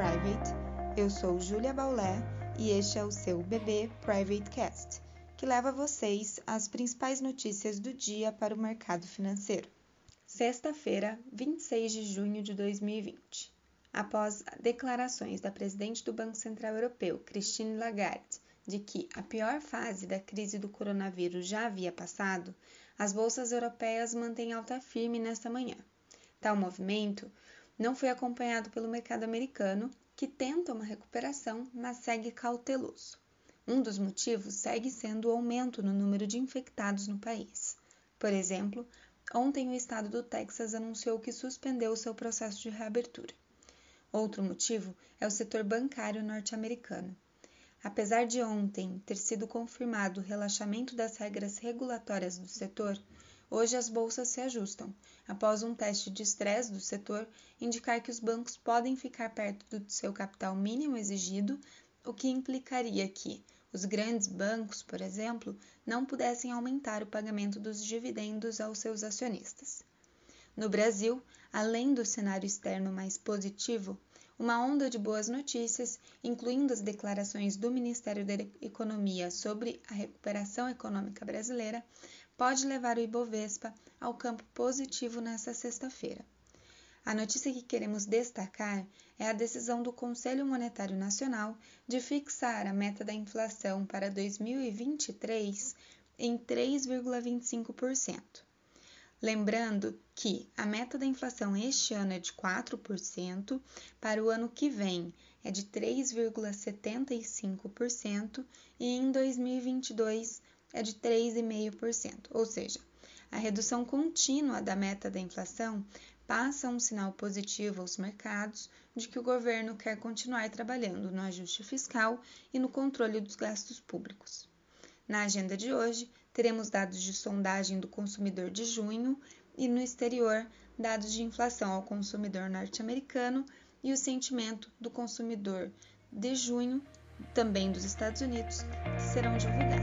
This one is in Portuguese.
Private. Eu sou Julia Baulé e este é o seu BB Private Cast, que leva vocês as principais notícias do dia para o mercado financeiro. Sexta-feira, 26 de junho de 2020. Após declarações da presidente do Banco Central Europeu, Christine Lagarde, de que a pior fase da crise do coronavírus já havia passado, as bolsas europeias mantêm alta firme nesta manhã. Tal movimento não foi acompanhado pelo mercado americano, que tenta uma recuperação, mas segue cauteloso. Um dos motivos segue sendo o aumento no número de infectados no país. Por exemplo, ontem o estado do Texas anunciou que suspendeu seu processo de reabertura. Outro motivo é o setor bancário norte-americano. Apesar de ontem ter sido confirmado o relaxamento das regras regulatórias do setor, hoje as bolsas se ajustam, após um teste de estresse do setor indicar que os bancos podem ficar perto do seu capital mínimo exigido, o que implicaria que os grandes bancos, por exemplo, não pudessem aumentar o pagamento dos dividendos aos seus acionistas. No Brasil, além do cenário externo mais positivo, uma onda de boas notícias, incluindo as declarações do Ministério da Economia sobre a recuperação econômica brasileira, pode levar o Ibovespa ao campo positivo nesta sexta-feira. A notícia que queremos destacar é a decisão do Conselho Monetário Nacional de fixar a meta da inflação para 2023 em 3,25%. Lembrando que a meta da inflação este ano é de 4%, para o ano que vem é de 3,75% e em 2022 é de 3,5%, ou seja, a redução contínua da meta da inflação passa um sinal positivo aos mercados de que o governo quer continuar trabalhando no ajuste fiscal e no controle dos gastos públicos. Na agenda de hoje, teremos dados de sondagem do consumidor de junho e no exterior, dados de inflação ao consumidor norte-americano e o sentimento do consumidor de junho, também dos Estados Unidos, que serão divulgados.